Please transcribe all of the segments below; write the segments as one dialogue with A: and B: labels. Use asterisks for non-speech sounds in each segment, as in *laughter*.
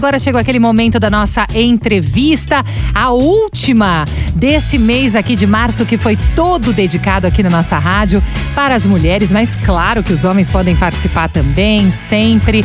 A: Agora chegou aquele momento da nossa entrevista, a última desse mês aqui de março, que foi todo dedicado aqui na nossa rádio para as mulheres, mas claro que os homens podem participar também, sempre.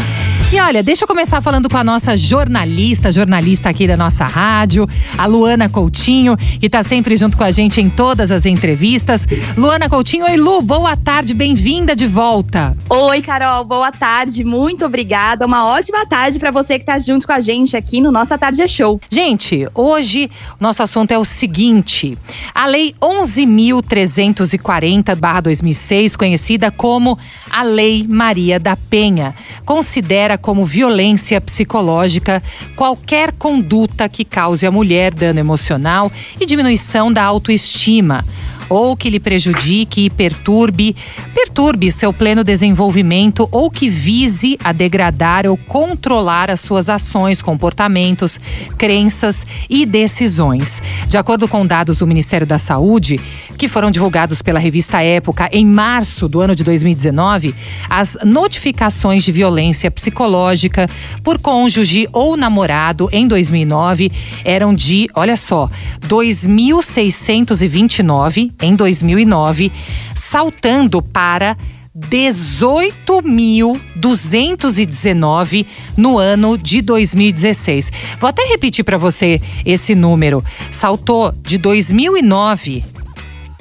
A: E olha, deixa eu começar falando com a nossa jornalista, jornalista aqui da nossa rádio, a Luana Coutinho, que está sempre junto com a gente em todas as entrevistas. Luana Coutinho, oi Lu, boa tarde, bem-vinda de volta.
B: Oi, Carol, boa tarde, muito obrigada. Uma ótima tarde para você que está junto com a gente aqui no Nossa Tarde é Show.
A: Gente, hoje nosso assunto é o seguinte: a Lei 11.340-2006, conhecida como a Lei Maria da Penha, considera como violência psicológica qualquer conduta que cause à mulher dano emocional e diminuição da autoestima ou que lhe prejudique e perturbe, perturbe seu pleno desenvolvimento ou que vise a degradar ou controlar as suas ações, comportamentos, crenças e decisões. De acordo com dados do Ministério da Saúde, que foram divulgados pela revista Época em março do ano de 2019, as notificações de violência psicológica por cônjuge ou namorado em 2009 eram de, olha só, 2.629 em 2009, saltando para 18.219 no ano de 2016. Vou até repetir para você esse número. Saltou de 2009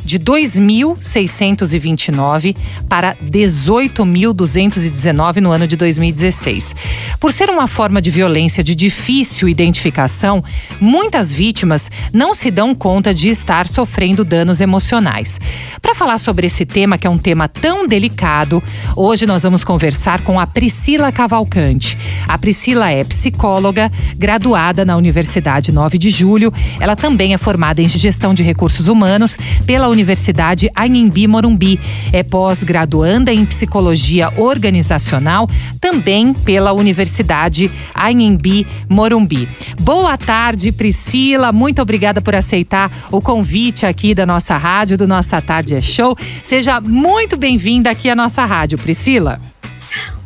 A: de 2.629 para 18.219 no ano de 2016. Por ser uma forma de violência de difícil identificação, muitas vítimas não se dão conta de estar sofrendo danos emocionais. Para falar sobre esse tema, que é um tema tão delicado, hoje nós vamos conversar com a Priscila Cavalcante. A Priscila é psicóloga, graduada na Universidade 9 de Julho. Ela também é formada em gestão de recursos humanos pela Universidade Anhembi Morumbi. É pós-graduanda em psicologia organizacional, também pela Universidade Anhembi Morumbi. Boa tarde, Priscila. Muito obrigada por aceitar o convite aqui da nossa rádio, do Nossa Tarde é Show. Seja muito bem-vinda aqui à nossa rádio, Priscila.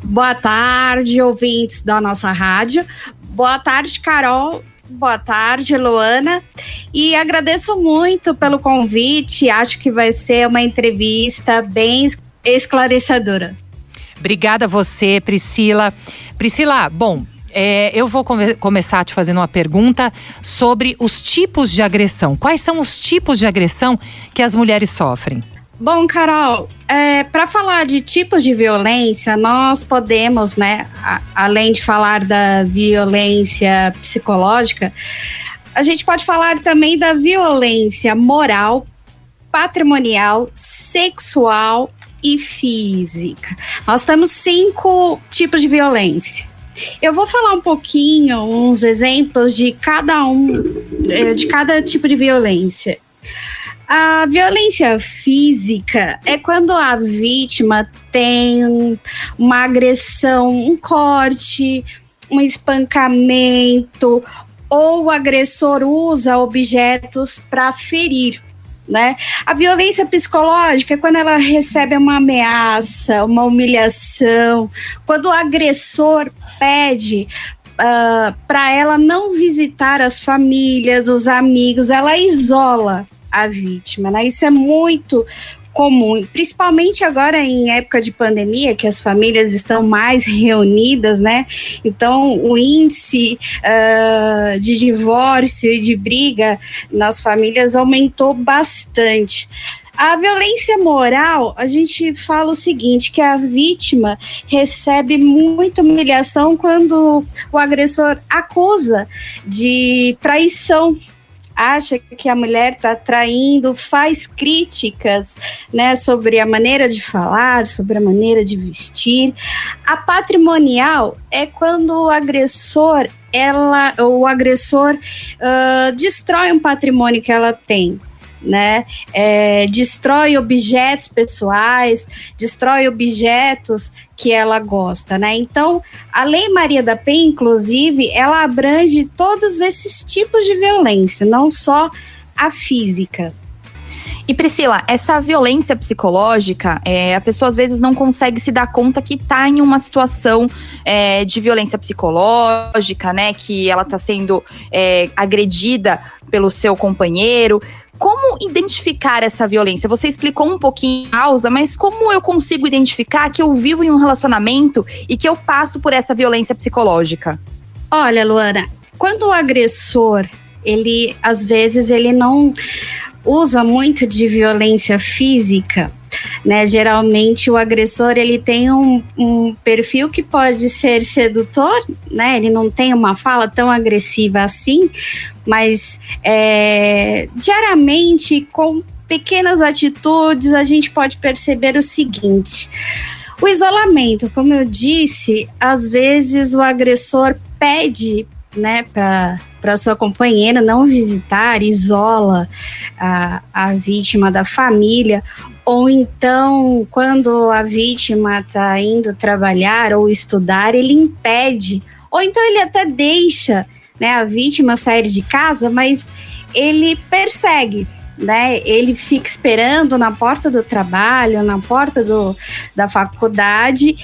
C: Boa tarde, ouvintes da nossa rádio. Boa tarde, Carol. Boa tarde, Luana. E agradeço muito pelo convite. Acho que vai ser uma entrevista bem esclarecedora.
A: Obrigada a você, Priscila. Priscila, bom, é, eu vou come começar te fazendo uma pergunta sobre os tipos de agressão. Quais são os tipos de agressão que as mulheres sofrem?
C: Bom, Carol, é, para falar de tipos de violência, nós podemos, né, a, além de falar da violência psicológica, a gente pode falar também da violência moral, patrimonial, sexual e física. Nós temos cinco tipos de violência. Eu vou falar um pouquinho, uns exemplos de cada um, é, de cada tipo de violência. A violência física é quando a vítima tem uma agressão, um corte, um espancamento, ou o agressor usa objetos para ferir. Né? A violência psicológica é quando ela recebe uma ameaça, uma humilhação, quando o agressor pede uh, ah, para ela não visitar as famílias, os amigos, ela isola a vítima, né? Isso é muito comum, principalmente agora em época de pandemia, que as famílias estão mais reunidas, né? Então, o índice uh, de divórcio e de briga nas famílias aumentou bastante. A violência moral, a gente fala o seguinte, que a vítima recebe muita humilhação quando o agressor acusa de traição acha que a mulher está traindo, faz críticas né, sobre a maneira de falar, sobre a maneira de vestir. A patrimonial é quando o agressor ela o agressor uh, destrói um patrimônio que ela tem né? É, destrói objetos pessoais, destrói objetos que ela gosta, né? Então, a Lei Maria da Penha, inclusive, ela abrange todos esses tipos de violência, não só a física.
B: E Priscila, essa violência psicológica, é, a pessoa às vezes não consegue se dar conta que está em uma situação é, de violência psicológica, né? Que ela está sendo é, agredida pelo seu companheiro. Como identificar essa violência? Você explicou um pouquinho a causa, mas como eu consigo identificar que eu vivo em um relacionamento e que eu passo por essa violência psicológica?
C: Olha, Luana, quando o agressor, ele às vezes ele não usa muito de violência física, né? Geralmente o agressor ele tem um, um, perfil que pode ser sedutor, né? Ele não tem uma fala tão agressiva assim, mas é, diariamente com pequenas atitudes a gente pode perceber o seguinte. O isolamento, como eu disse, às vezes o agressor pede né, para sua companheira não visitar, isola a, a vítima da família, ou então, quando a vítima está indo trabalhar ou estudar, ele impede, ou então ele até deixa né, a vítima sair de casa, mas ele persegue, né? Ele fica esperando na porta do trabalho, na porta do, da faculdade.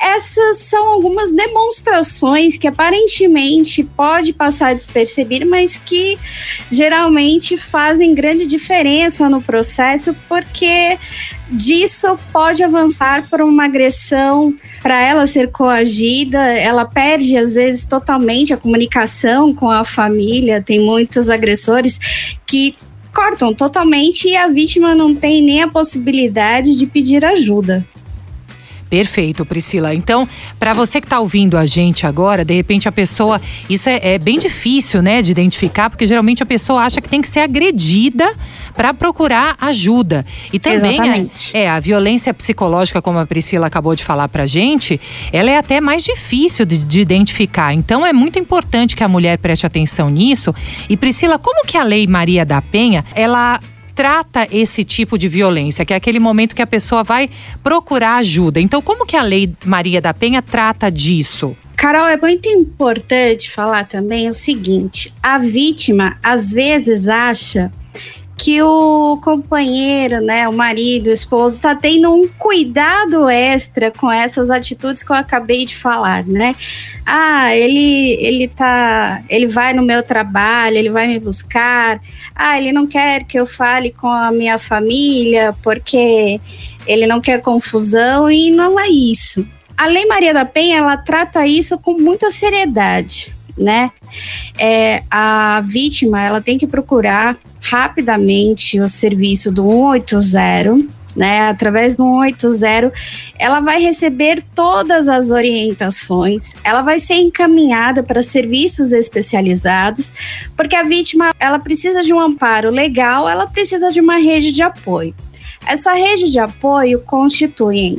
C: Essas são algumas demonstrações que aparentemente pode passar despercebido, mas que geralmente fazem grande diferença no processo, porque disso pode avançar para uma agressão, para ela ser coagida, ela perde às vezes totalmente a comunicação com a família. Tem muitos agressores que cortam totalmente e a vítima não tem nem a possibilidade de pedir ajuda.
A: Perfeito, Priscila. Então, para você que está ouvindo a gente agora, de repente a pessoa. Isso é, é, bem difícil, né, de identificar, porque geralmente a pessoa acha que tem que ser agredida para procurar ajuda. E também
C: Exatamente.
A: é, a violência psicológica, como a Priscila acabou de falar pra gente, ela é até mais difícil de, de identificar. Então é muito importante que a mulher preste atenção nisso. E Priscila, como que a lei Maria da Penha, ela trata esse tipo de violência, que é aquele momento que a pessoa vai procurar ajuda. Então, como que a Lei Maria da Penha trata disso?
C: Carol, é muito importante falar também o seguinte: a vítima às vezes acha que o companheiro, né, o marido, o esposo, está tendo um cuidado extra com essas atitudes que eu acabei de falar, né? Ah, ele ele tá, ele vai no meu trabalho, ele vai me buscar. Ah, ele não quer que eu fale com a minha família porque ele não quer confusão e não é isso. A Lei Maria da Penha ela trata isso com muita seriedade, né? É, a vítima ela tem que procurar rapidamente o serviço do 180, né? Através do 180, ela vai receber todas as orientações, ela vai ser encaminhada para serviços especializados, porque a vítima ela precisa de um amparo legal, ela precisa de uma rede de apoio. Essa rede de apoio constitui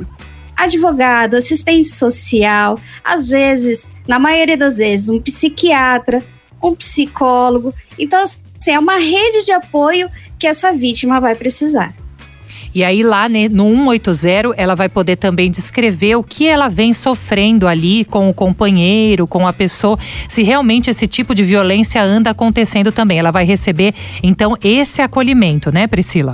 C: advogado, assistente social, às vezes, na maioria das vezes, um psiquiatra, um psicólogo. Então, assim, é uma rede de apoio que essa vítima vai precisar.
A: E aí lá né, no 180 ela vai poder também descrever o que ela vem sofrendo ali com o companheiro, com a pessoa, se realmente esse tipo de violência anda acontecendo também. Ela vai receber então esse acolhimento, né, Priscila?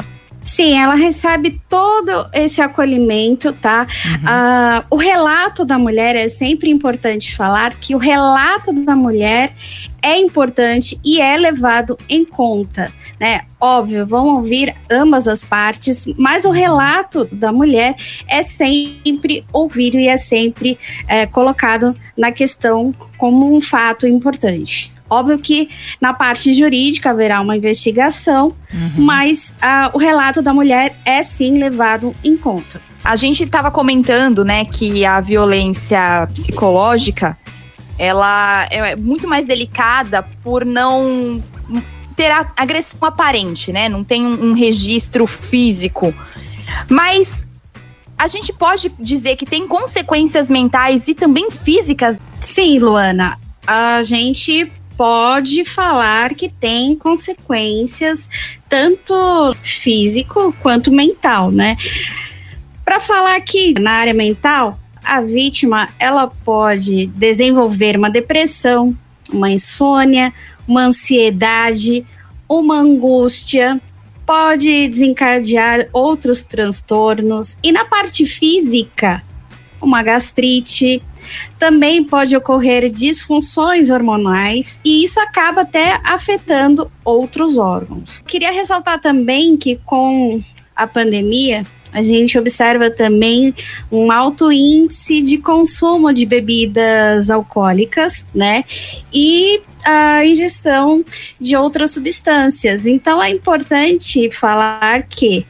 C: Sim, ela recebe todo esse acolhimento, tá? Uhum. Uh, o relato da mulher é sempre importante falar que o relato da mulher é importante e é levado em conta, né? Óbvio, vão ouvir ambas as partes, mas o relato da mulher é sempre ouvido e é sempre é, colocado na questão como um fato importante. Óbvio que na parte jurídica haverá uma investigação, uhum. mas uh, o relato da mulher é sim levado em conta.
B: A gente estava comentando, né, que a violência psicológica ela é muito mais delicada por não ter agressão aparente, né? Não tem um, um registro físico. Mas a gente pode dizer que tem consequências mentais e também físicas?
C: Sim, Luana. A gente pode falar que tem consequências tanto físico quanto mental, né? Para falar aqui na área mental, a vítima ela pode desenvolver uma depressão, uma insônia, uma ansiedade, uma angústia, pode desencadear outros transtornos e na parte física, uma gastrite, também pode ocorrer disfunções hormonais e isso acaba até afetando outros órgãos. Queria ressaltar também que com a pandemia, a gente observa também um alto índice de consumo de bebidas alcoólicas, né? E a ingestão de outras substâncias. Então é importante falar que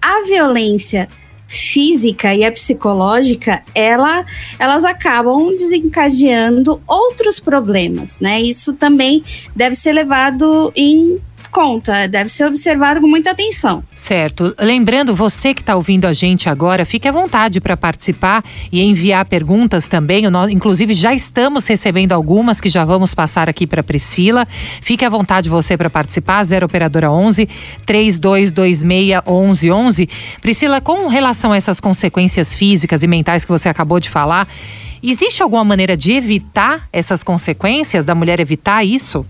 C: a violência física e a psicológica, ela, elas acabam desencadeando outros problemas, né? Isso também deve ser levado em conta, deve ser observado com muita atenção.
A: Certo. Lembrando, você que está ouvindo a gente agora, fique à vontade para participar e enviar perguntas também. Nós, inclusive, já estamos recebendo algumas que já vamos passar aqui para Priscila. Fique à vontade você para participar, 0 Operadora 11 3226 1111. Priscila, com relação a essas consequências físicas e mentais que você acabou de falar, existe alguma maneira de evitar essas consequências, da mulher evitar isso?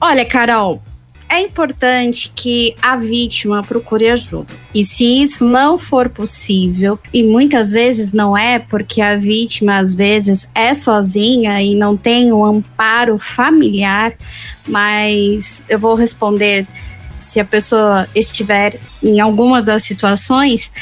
C: Olha, Carol, é importante que a vítima procure ajuda. E se isso não for possível, e muitas vezes não é, porque a vítima às vezes é sozinha e não tem o um amparo familiar, mas eu vou responder se a pessoa estiver em alguma das situações.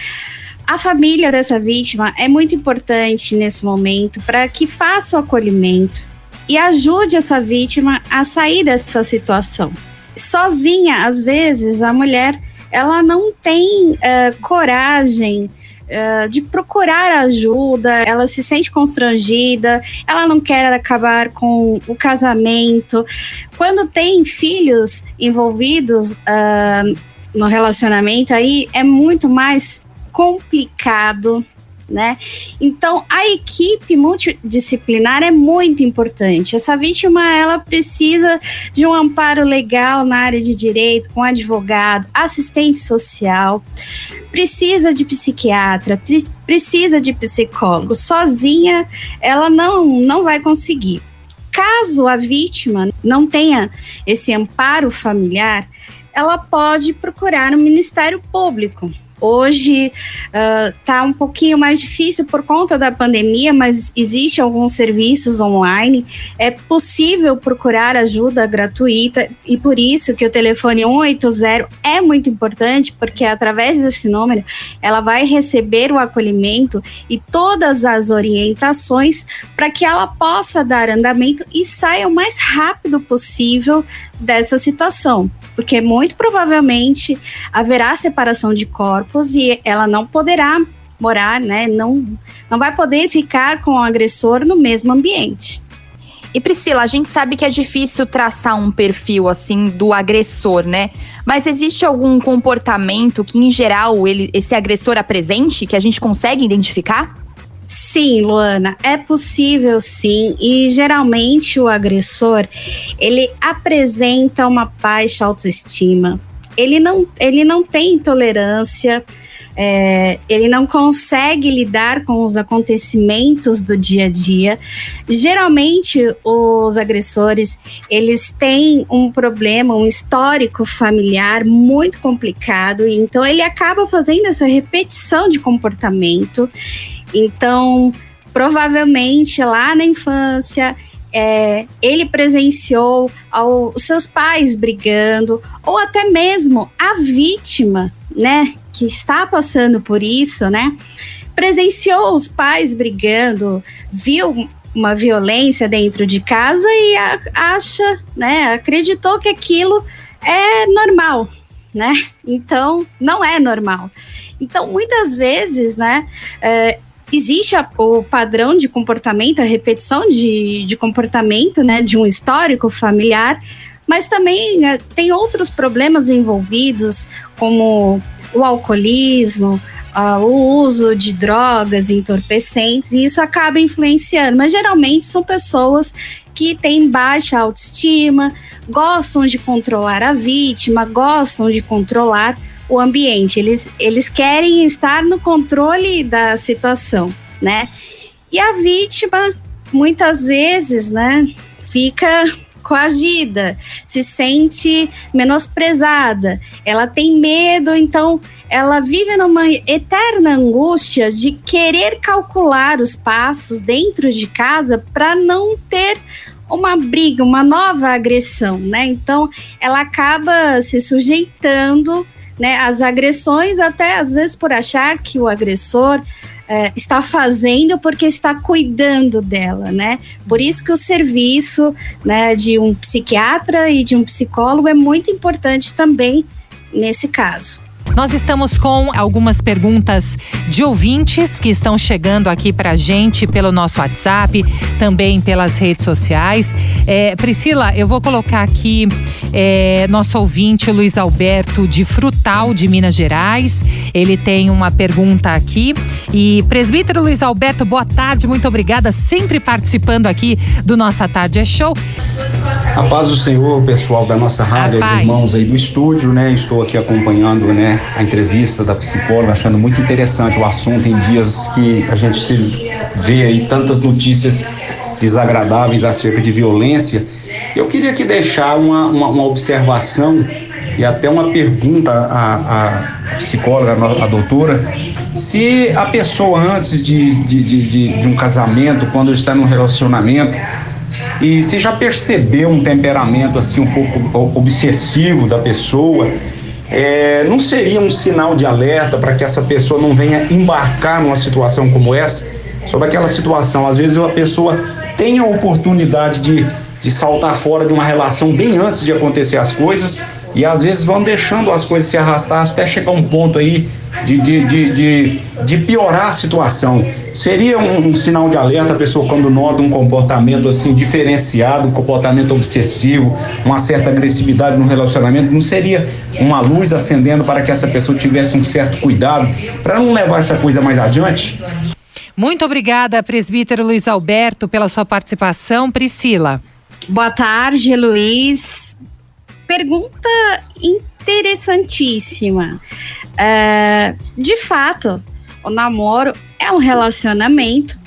C: A família dessa vítima é muito importante nesse momento para que faça o acolhimento e ajude essa vítima a sair dessa situação sozinha, às vezes, a mulher ela não tem uh, coragem uh, de procurar ajuda, ela se sente constrangida, ela não quer acabar com o casamento. Quando tem filhos envolvidos uh, no relacionamento, aí é muito mais complicado né? Então, a equipe multidisciplinar é muito importante. Essa vítima, ela precisa de um amparo legal na área de direito, com advogado, assistente social, precisa de psiquiatra, precisa de psicólogo. Sozinha, ela não, não vai conseguir. Caso a vítima não tenha esse amparo familiar, ela pode procurar o Ministério Público Hoje está uh, um pouquinho mais difícil por conta da pandemia, mas existe alguns serviços online. É possível procurar ajuda gratuita e por isso que o telefone 180 é muito importante, porque através desse número ela vai receber o acolhimento e todas as orientações para que ela possa dar andamento e saia o mais rápido possível dessa situação porque muito provavelmente haverá separação de corpos e ela não poderá morar, né? Não, não vai poder ficar com o agressor no mesmo ambiente.
B: E Priscila, a gente sabe que é difícil traçar um perfil assim do agressor, né? Mas existe algum comportamento que, em geral, ele, esse agressor apresente que a gente consegue identificar?
C: Sim, Luana, é possível sim, e geralmente o agressor, ele apresenta uma baixa autoestima. Ele não, ele não tem tolerância, é, ele não consegue lidar com os acontecimentos do dia a dia. Geralmente, os agressores, eles têm um problema, um histórico familiar muito complicado, então ele acaba fazendo essa repetição de comportamento então, provavelmente lá na infância, é, ele presenciou ao, os seus pais brigando, ou até mesmo a vítima, né, que está passando por isso, né, presenciou os pais brigando, viu uma violência dentro de casa e acha, né, acreditou que aquilo é normal, né? Então, não é normal. Então, muitas vezes, né, é, existe a, o padrão de comportamento, a repetição de, de comportamento, né, de um histórico familiar, mas também é, tem outros problemas envolvidos, como o alcoolismo, o uso de drogas entorpecentes, e isso acaba influenciando. Mas geralmente são pessoas que têm baixa autoestima, gostam de controlar a vítima, gostam de controlar o ambiente, eles, eles querem estar no controle da situação, né? E a vítima, muitas vezes, né, fica coagida, se sente menosprezada, ela tem medo, então ela vive numa eterna angústia de querer calcular os passos dentro de casa para não ter uma briga, uma nova agressão, né? Então, ela acaba se sujeitando, né, às agressões, até às vezes por achar que o agressor é, está fazendo porque está cuidando dela, né? Por isso que o serviço, né, de um psiquiatra e de um psicólogo é muito importante também nesse caso.
A: Nós estamos com algumas perguntas de ouvintes que estão chegando aqui para a gente pelo nosso WhatsApp, também pelas redes sociais. É, Priscila, eu vou colocar aqui é, nosso ouvinte Luiz Alberto de Frutal, de Minas Gerais. Ele tem uma pergunta aqui. E presbítero Luiz Alberto, boa tarde, muito obrigada, sempre participando aqui do Nossa Tarde é Show.
D: A paz do Senhor, pessoal da nossa rádio, os irmãos aí do estúdio, né? Estou aqui acompanhando, né, a entrevista da psicóloga, achando muito interessante o assunto em dias que a gente se vê aí tantas notícias desagradáveis acerca de violência. Eu queria aqui deixar uma, uma, uma observação e até uma pergunta à, à psicóloga, à doutora, se a pessoa antes de, de, de, de um casamento, quando está num relacionamento, e se já percebeu um temperamento assim um pouco obsessivo da pessoa, é, não seria um sinal de alerta para que essa pessoa não venha embarcar numa situação como essa? Sobre aquela situação, às vezes a pessoa tem a oportunidade de, de saltar fora de uma relação bem antes de acontecer as coisas e às vezes vão deixando as coisas se arrastar até chegar um ponto aí de, de, de, de, de piorar a situação. Seria um, um, sinal de alerta a pessoa quando nota um comportamento assim diferenciado, um comportamento obsessivo, uma certa agressividade no relacionamento, não seria uma luz acendendo para que essa pessoa tivesse um certo cuidado para não levar essa coisa mais adiante?
A: Muito obrigada, presbítero Luiz Alberto, pela sua participação. Priscila.
C: Boa tarde, Luiz. Pergunta interessantíssima. É, de fato, o namoro é um relacionamento,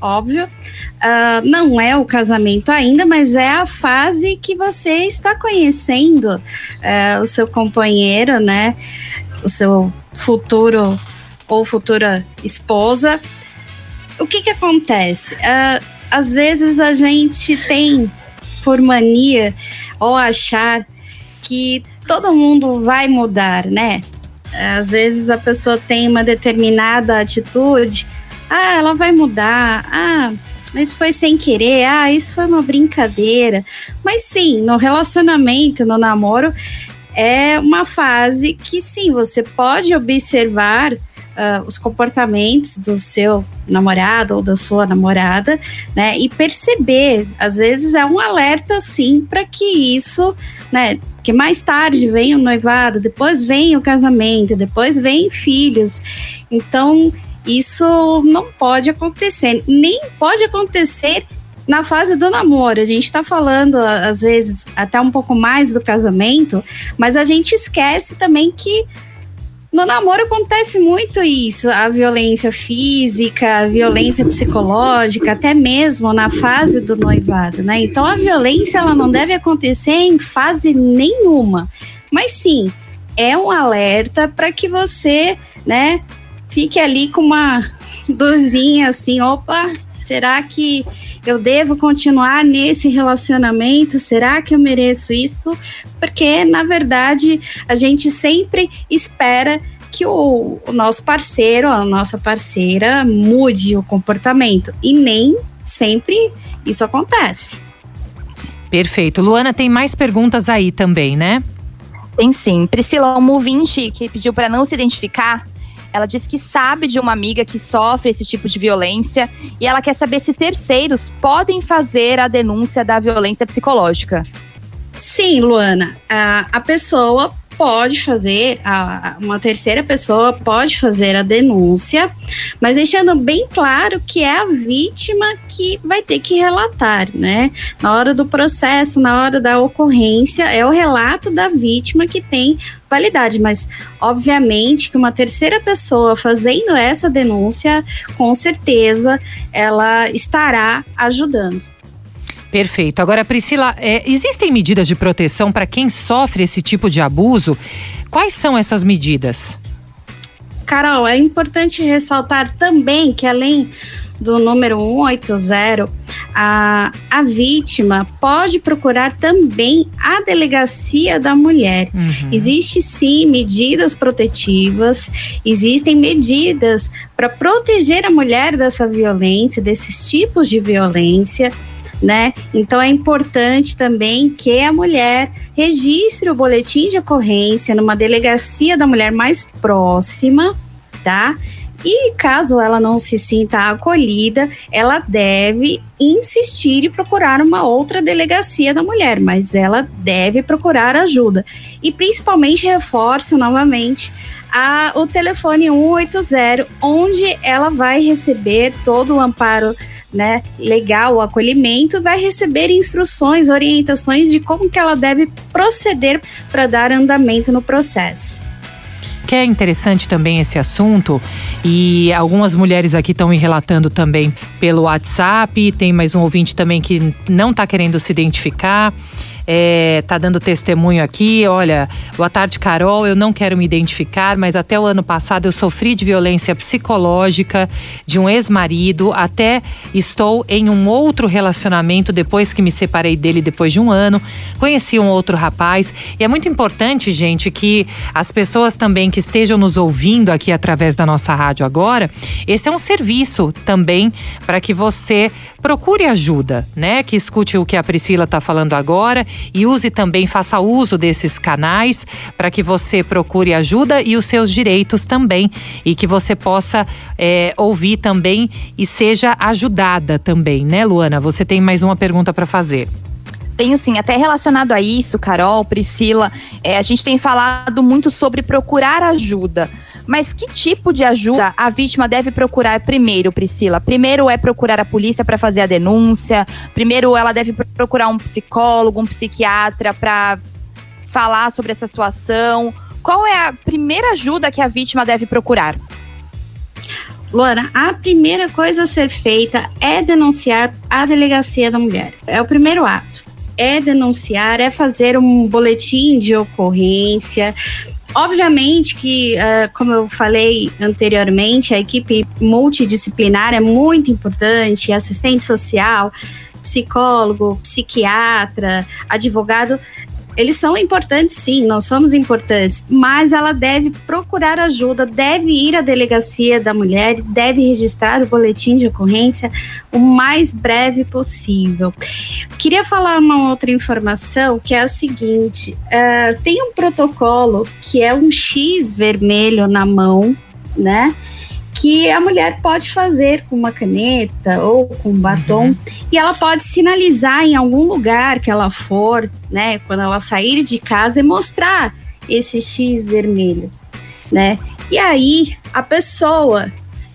C: óbvio. Uh, não é o casamento ainda, mas é a fase que você está conhecendo uh, o seu companheiro, né? O seu futuro ou futura esposa. O que que acontece? Uh, às vezes a gente tem por mania ou achar que todo mundo vai mudar, né? Às vezes a pessoa tem uma determinada atitude, ah, ela vai mudar, ah, isso foi sem querer, ah, isso foi uma brincadeira. Mas sim, no relacionamento, no namoro, é uma fase que sim, você pode observar uh, os comportamentos do seu namorado ou da sua namorada, né? E perceber, às vezes é um alerta sim para que isso, né? Que mais tarde vem o noivado, depois vem o casamento, depois vem filhos. Então, isso não pode acontecer, nem pode acontecer na fase do namoro. A gente está falando, às vezes, até um pouco mais do casamento, mas a gente esquece também que no namoro acontece muito isso, a violência física, a violência psicológica, até mesmo na fase do noivado, né? Então a violência ela não deve acontecer em fase nenhuma. Mas sim, é um alerta para que você, né, fique ali com uma *laughs* luzinha assim, opa, será que eu devo continuar nesse relacionamento? Será que eu mereço isso? Porque, na verdade, a gente sempre espera que o, o nosso parceiro, a nossa parceira, mude o comportamento. E nem sempre isso acontece.
A: Perfeito. Luana, tem mais perguntas aí também, né?
B: Tem sim. Priscila, um ouvinte que pediu para não se identificar, ela diz que sabe de uma amiga que sofre esse tipo de violência e ela quer saber se terceiros podem fazer a denúncia da violência psicológica.
C: Sim, Luana. A, pessoa pode fazer, a, uma terceira pessoa pode fazer a denúncia, mas deixando bem claro que é a vítima que vai ter que relatar, né? Na hora do processo, na hora da ocorrência, é o relato da vítima que tem validade, mas obviamente que uma terceira pessoa fazendo essa denúncia, com certeza ela estará ajudando.
A: Perfeito. Agora, Priscila, é, existem medidas de proteção para quem sofre esse tipo de abuso? Quais são essas medidas?
C: Carol, é importante ressaltar também que além do número 180, a, a vítima pode procurar também a delegacia da mulher. Uhum. Existe sim medidas protetivas, existem medidas para proteger a mulher dessa violência, desses tipos de violência. Né? Então é importante também que a mulher registre o boletim de ocorrência numa delegacia da mulher mais próxima, tá? E caso ela não se sinta acolhida, ela deve insistir e procurar uma outra delegacia da mulher, mas ela deve procurar ajuda. E principalmente reforço novamente a, o telefone 180, onde ela vai receber todo o amparo né, legal, o acolhimento, vai receber instruções, orientações de como que ela deve proceder para dar andamento no processo.
A: Que é interessante também esse assunto, e algumas mulheres aqui estão me relatando também pelo WhatsApp, tem mais um ouvinte também que não está querendo se identificar é, tá dando testemunho aqui. Olha, boa tarde, Carol. Eu não quero me identificar, mas até o ano passado eu sofri de violência psicológica de um ex-marido. Até estou em um outro relacionamento depois que me separei dele depois de um ano. Conheci um outro rapaz. E é muito importante, gente, que as pessoas também que estejam nos ouvindo aqui através da nossa rádio agora, esse é um serviço também para que você procure ajuda, né? Que escute o que a Priscila está falando agora e use também, faça uso desses canais para que você procure ajuda e os seus direitos também e que você possa é, ouvir também e seja ajudada também, né, Luana? Você tem mais uma pergunta para fazer.
B: Tenho sim, até relacionado a isso, Carol, Priscila, é, a gente tem falado muito sobre procurar ajuda. Mas que tipo de ajuda a vítima deve procurar primeiro, Priscila? Primeiro é procurar a polícia para fazer a denúncia? Primeiro ela deve procurar um psicólogo, um psiquiatra para falar sobre essa situação? Qual é a primeira ajuda que a vítima deve procurar?
C: Luana, a primeira coisa a ser feita é denunciar a delegacia da mulher. É o primeiro ato. É denunciar, é fazer um boletim de ocorrência, Obviamente que, uh, como eu falei anteriormente, a equipe multidisciplinar é muito importante, assistente social, psicólogo, psiquiatra, advogado eles são importantes, sim, nós somos importantes, mas ela deve procurar ajuda, deve ir à delegacia da mulher, deve registrar o boletim de ocorrência o mais breve possível. Queria falar uma outra informação que é a seguinte: uh, tem um protocolo que é um X vermelho na mão, né? Que a mulher pode fazer com uma caneta ou com um batom uhum. e ela pode sinalizar em algum lugar que ela for, né, quando ela sair de casa e mostrar esse X vermelho, né? E aí a pessoa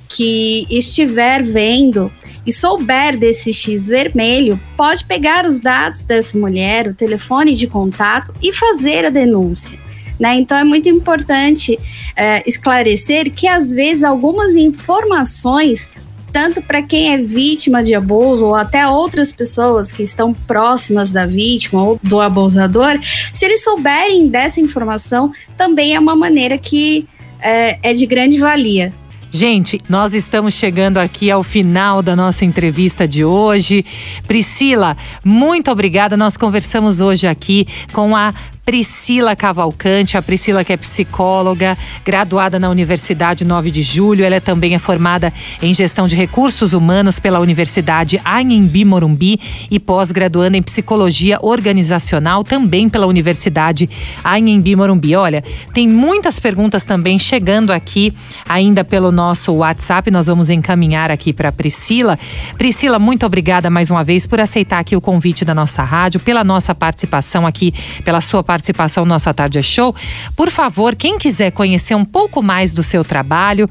C: que estiver vendo e souber desse X vermelho, pode pegar os dados dessa mulher, o telefone de contato e fazer a denúncia. Né? Então é muito importante é, esclarecer que às vezes algumas informações tanto para quem é vítima de abuso ou até outras pessoas que estão próximas da vítima ou do abusador, se eles souberem dessa informação, também é uma maneira que é, é de grande valia.
A: Gente, nós estamos chegando aqui ao final da nossa entrevista de hoje. Priscila, muito obrigada. Nós conversamos hoje aqui com a Priscila Cavalcante, a Priscila que é psicóloga, graduada na Universidade 9 de Julho. Ela também é formada em gestão de recursos humanos pela Universidade Anhembi Morumbi e pós-graduanda em psicologia organizacional também pela Universidade Anhembi Morumbi. Olha, tem muitas perguntas também chegando aqui ainda pelo nosso WhatsApp. Nós vamos encaminhar aqui para Priscila. Priscila, muito obrigada mais uma vez por aceitar aqui o convite da nossa rádio, pela nossa participação aqui, pela sua participação participação no Nossa Tarde é Show. Por favor, quem quiser conhecer um pouco mais do seu trabalho,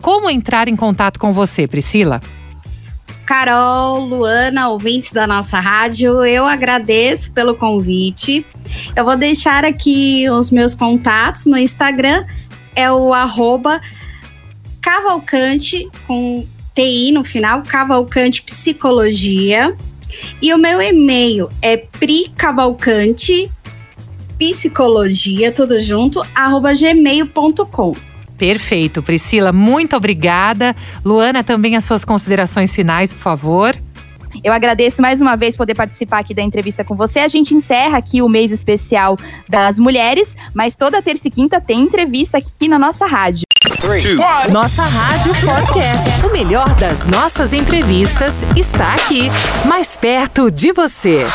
A: como entrar em contato com você, Priscila?
C: Carol, Luana, ouvintes da nossa rádio, eu agradeço pelo convite. Eu vou deixar aqui os meus contatos no Instagram, é o arroba Cavalcante com TI no final, Cavalcante Psicologia E o meu e-mail é pricavalcante psicologia, tudo junto, arroba gmail.com.
A: Perfeito, Priscila, muito obrigada. Luana, também as suas considerações finais, por favor.
B: Eu agradeço mais uma vez poder participar aqui da entrevista com você. A gente encerra aqui o mês especial das mulheres, mas toda terça e quinta tem entrevista aqui na nossa rádio.
E: Nossa Rádio Podcast. O melhor das nossas entrevistas está aqui, mais perto de você.